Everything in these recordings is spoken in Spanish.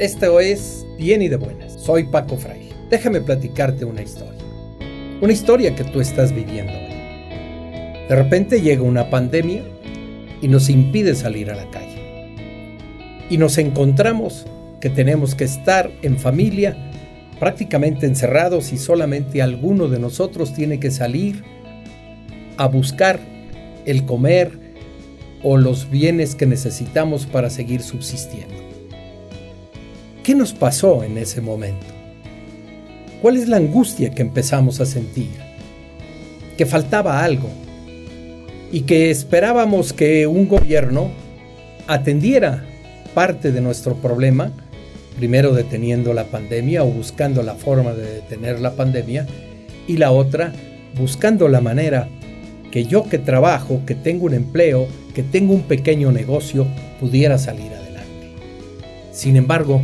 Esto es Bien y de Buenas. Soy Paco Fraile. Déjame platicarte una historia. Una historia que tú estás viviendo hoy. De repente llega una pandemia y nos impide salir a la calle. Y nos encontramos que tenemos que estar en familia prácticamente encerrados y solamente alguno de nosotros tiene que salir a buscar el comer o los bienes que necesitamos para seguir subsistiendo. ¿Qué nos pasó en ese momento? ¿Cuál es la angustia que empezamos a sentir? Que faltaba algo y que esperábamos que un gobierno atendiera parte de nuestro problema, primero deteniendo la pandemia o buscando la forma de detener la pandemia, y la otra buscando la manera que yo que trabajo, que tengo un empleo, que tengo un pequeño negocio, pudiera salir adelante. Sin embargo,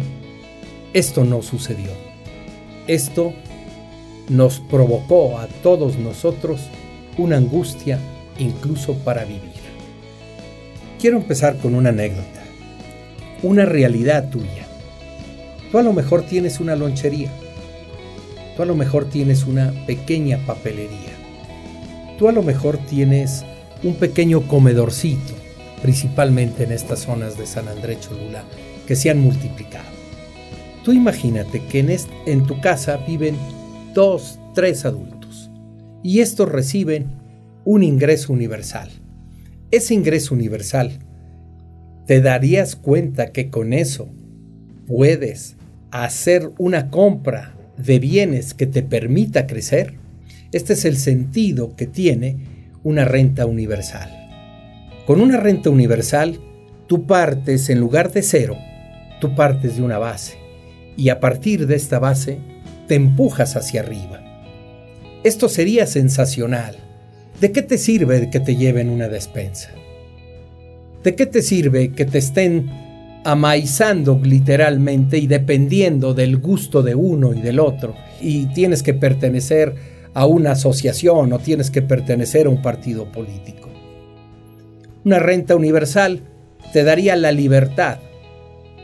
esto no sucedió. Esto nos provocó a todos nosotros una angustia incluso para vivir. Quiero empezar con una anécdota, una realidad tuya. Tú a lo mejor tienes una lonchería, tú a lo mejor tienes una pequeña papelería, tú a lo mejor tienes un pequeño comedorcito, principalmente en estas zonas de San Andrés Cholula, que se han multiplicado. Tú imagínate que en, tu casa viven dos, tres adultos y estos reciben un ingreso universal. Ese ingreso universal, ¿te darías cuenta que con eso puedes hacer una compra de bienes que te permita crecer? Este es el sentido que tiene una renta universal. Con una renta universal, tú partes en lugar de cero, tú partes de una base y a partir de esta base te empujas hacia arriba. Esto sería sensacional. ¿De qué te sirve que te lleven una despensa? ¿De qué te sirve que te estén amaizando literalmente y dependiendo del gusto de uno y del otro? Y tienes que pertenecer a una asociación o tienes que pertenecer a un partido político. Una renta universal te daría la libertad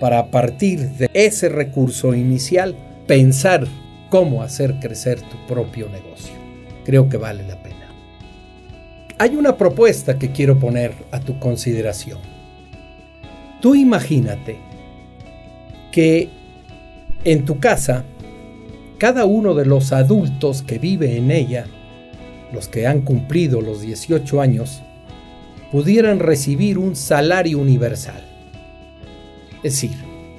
para partir de ese recurso inicial pensar cómo hacer crecer tu propio negocio. Creo que vale la pena. Hay una propuesta que quiero poner a tu consideración. Tú imagínate que en tu casa, cada uno de los adultos que vive en ella, los que han cumplido los 18 años, pudieran recibir un salario universal es decir,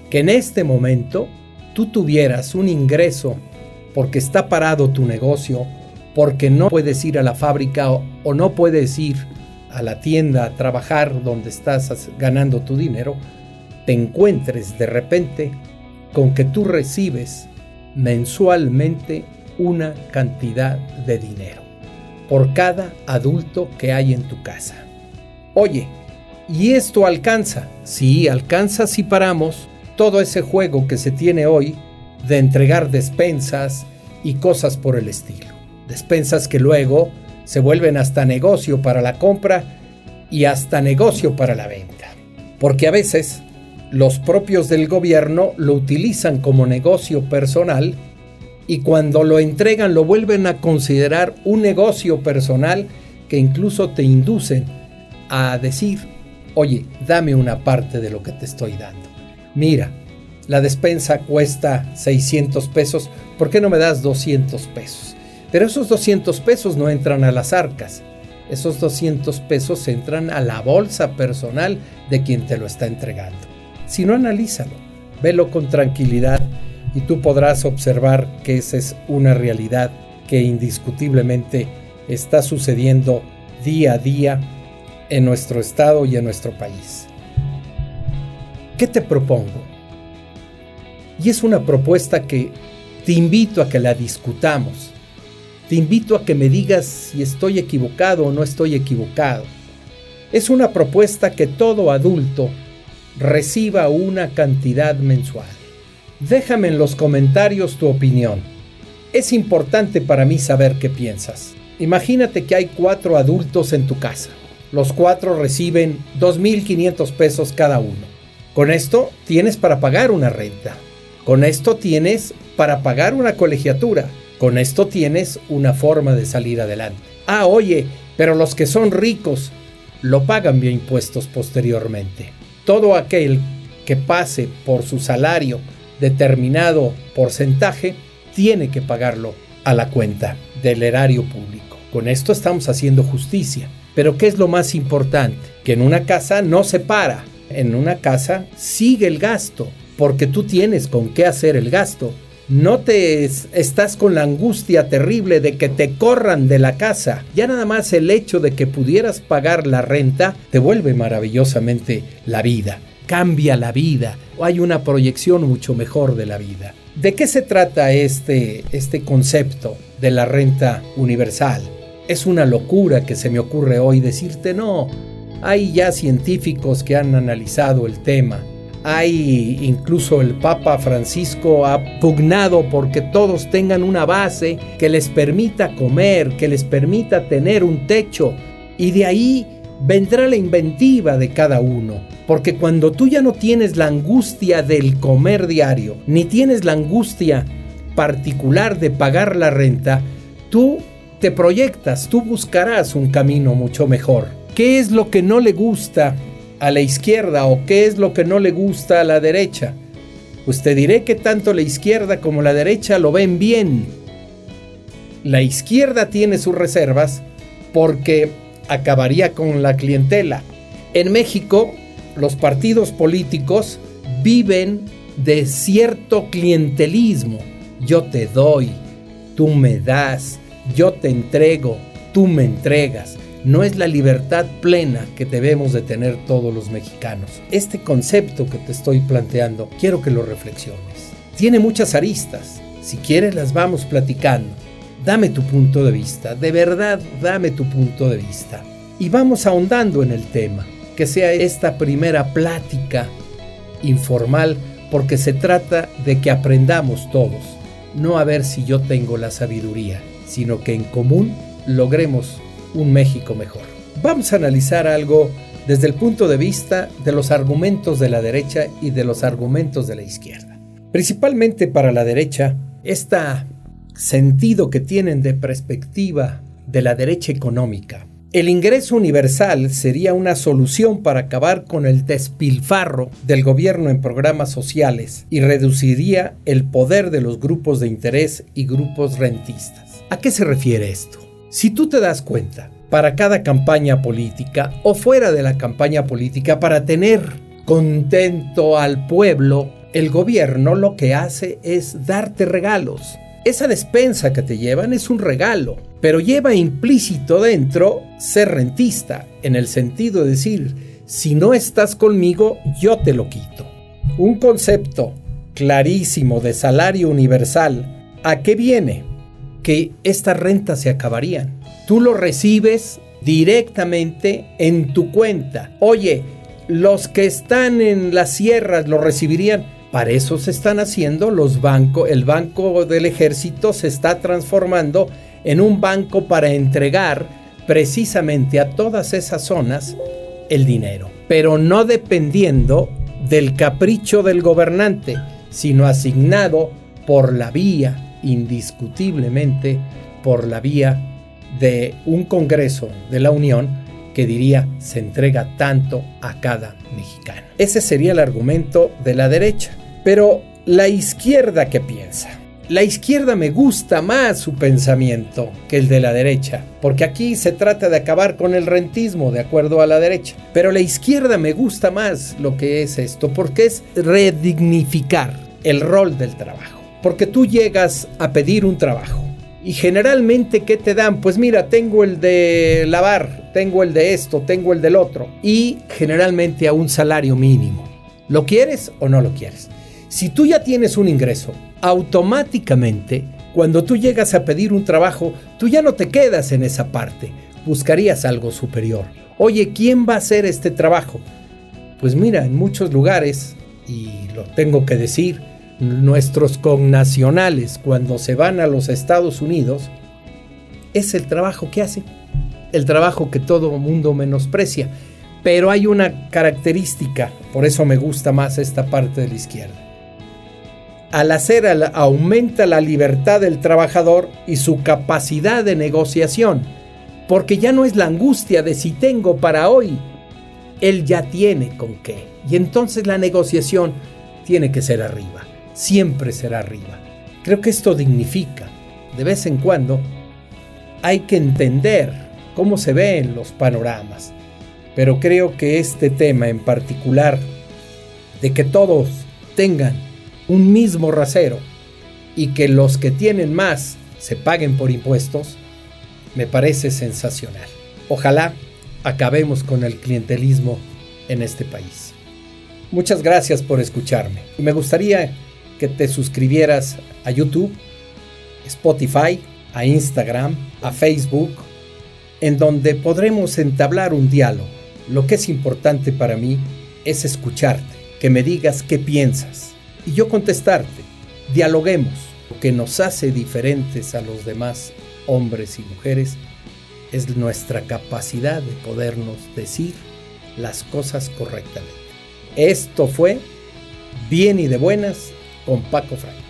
que en este momento tú tuvieras un ingreso porque está parado tu negocio, porque no puedes ir a la fábrica o, no puedes ir a la tienda a trabajar donde estás ganando tu dinero, te encuentres de repente con que tú recibes mensualmente una cantidad de dinero por cada adulto que hay en tu casa. Oye, y esto alcanza, sí, alcanza si paramos todo ese juego que se tiene hoy de entregar despensas y cosas por el estilo. Despensas que luego se vuelven hasta negocio para la compra y hasta negocio para la venta. Porque a veces los propios del gobierno lo utilizan como negocio personal y cuando lo entregan lo vuelven a considerar un negocio personal que incluso te inducen a decir oye, dame una parte de lo que te estoy dando. Mira, la despensa cuesta 600 pesos, ¿por qué no me das 200 pesos? Pero esos 200 pesos no entran a las arcas, esos 200 pesos entran a la bolsa personal de quien te lo está entregando. Si no, analízalo, velo con tranquilidad y tú podrás observar que esa es una realidad que indiscutiblemente está sucediendo día a día en nuestro estado y en nuestro país. ¿Qué te propongo? Y es una propuesta que te invito a que la discutamos. Te invito a que me digas si estoy equivocado o no estoy equivocado. Es una propuesta que todo adulto reciba una cantidad mensual. Déjame en los comentarios tu opinión. Es importante para mí saber qué piensas. Imagínate que hay cuatro adultos en tu casa. Los cuatro reciben 2.500 pesos cada uno. Con esto tienes para pagar una renta. Con esto tienes para pagar una colegiatura. Con esto tienes una forma de salir adelante. Ah, oye, pero los que son ricos lo pagan vía impuestos posteriormente. Todo aquel que pase por su salario determinado porcentaje tiene que pagarlo a la cuenta del erario público. Con esto estamos haciendo justicia. Pero ¿qué es lo más importante? Que en una casa no se para. En una casa sigue el gasto, porque tú tienes con qué hacer el gasto no te estás con la angustia terrible de que te corran de la casa. Ya nada más el hecho de que pudieras pagar la renta te vuelve maravillosamente la vida. Cambia la vida. Hay una proyección mucho mejor de la vida. ¿De qué se trata este, este concepto de la renta universal? Es una locura que se me ocurre hoy decirte no. Hay ya científicos que han analizado el tema hay incluso el Papa Francisco ha pugnado porque todos tengan una base que les permita comer, que les permita tener un techo. Y de ahí vendrá la inventiva de cada uno. Porque cuando tú ya no tienes la angustia del comer diario, ni tienes la angustia particular de pagar la renta, tú te proyectas, tú buscarás un camino mucho mejor. ¿Qué es lo que no le gusta a la izquierda o qué es lo que no le gusta a la derecha. Pues te diré que tanto la izquierda como la derecha lo ven bien. La izquierda tiene sus reservas porque acabaría con la clientela. En México, los partidos políticos viven de cierto clientelismo. Yo te doy, tú me das, yo te entrego, tú me entregas no es la libertad plena que debemos de tener todos los mexicanos. Este concepto que te estoy planteando, quiero que lo reflexiones. Tiene muchas aristas. Si quieres las vamos platicando. Dame tu punto de vista, de verdad dame tu punto de vista. Y vamos ahondando en el tema, que sea esta primera plática informal, porque se trata de que aprendamos todos, no a ver si yo tengo la sabiduría, sino que en común logremos un México mejor. Vamos a analizar algo desde el punto de vista de los argumentos de la derecha y de los argumentos de la izquierda. Principalmente para la derecha, este sentido que tienen de perspectiva de la derecha económica. El ingreso universal sería una solución para acabar con el despilfarro del gobierno en programas sociales y reduciría el poder de los grupos de interés y grupos rentistas. ¿A qué se refiere esto? Si tú te das cuenta, para cada campaña política o fuera de la campaña política, para tener contento al pueblo, el gobierno lo que hace es darte regalos. Esa despensa que te llevan es un regalo, pero lleva implícito dentro ser rentista, en el sentido de decir, si no estás conmigo, yo te lo quito. Un concepto clarísimo de salario universal, ¿a qué viene? Que estas rentas se acabarían. Tú lo recibes directamente en tu cuenta. Oye, los que están en las sierras lo recibirían. Para eso se están haciendo los bancos. El banco del ejército se está transformando en un banco para entregar precisamente a todas esas zonas el dinero. Pero no dependiendo del capricho del gobernante, sino asignado por la vía indiscutiblemente por la vía de un Congreso de la Unión que diría se entrega tanto a cada mexicano. Ese sería el argumento de la derecha. Pero la izquierda ¿qué piensa? La izquierda me gusta más su pensamiento que el de la derecha, porque aquí se trata de acabar con el rentismo de acuerdo a la derecha. Pero la izquierda me gusta más lo que es esto, porque es redignificar el rol del trabajo. Porque tú llegas a pedir un trabajo. Y generalmente, ¿qué te dan? Pues mira, tengo el de lavar, tengo el de esto, tengo el del otro. Y generalmente a un salario mínimo. ¿Lo quieres o no lo quieres? Si tú ya tienes un ingreso, automáticamente, cuando tú llegas a pedir un trabajo, tú ya no te quedas en esa parte. Buscarías algo superior. Oye, ¿quién va a hacer este trabajo? Pues mira, en muchos lugares, y lo tengo que decir, nuestros connacionales cuando se van a los Estados Unidos es el trabajo que hacen, el trabajo que todo mundo menosprecia. Pero hay una característica, por eso me gusta más esta parte de la izquierda. Al hacer aumenta la libertad del trabajador y su capacidad de negociación, porque ya no es la angustia de si tengo para hoy, él ya tiene con qué. Y entonces la negociación tiene que ser arriba, siempre será arriba. Creo que esto dignifica. De vez en cuando hay que entender cómo se ven los panoramas. Pero creo que este tema en particular, de que todos tengan un mismo rasero y que los que tienen más se paguen por impuestos, me parece sensacional. Ojalá acabemos con el clientelismo en este país. Muchas gracias por escucharme. Me gustaría que te suscribieras a YouTube, Spotify, a Instagram, a Facebook, en donde podremos entablar un diálogo. Lo que es importante para mí es escucharte, que me digas qué piensas y yo contestarte. Dialoguemos. Lo que nos hace diferentes a los demás hombres y mujeres es nuestra capacidad de podernos decir las cosas correctamente. Esto fue Bien y de Buenas con Paco Fray.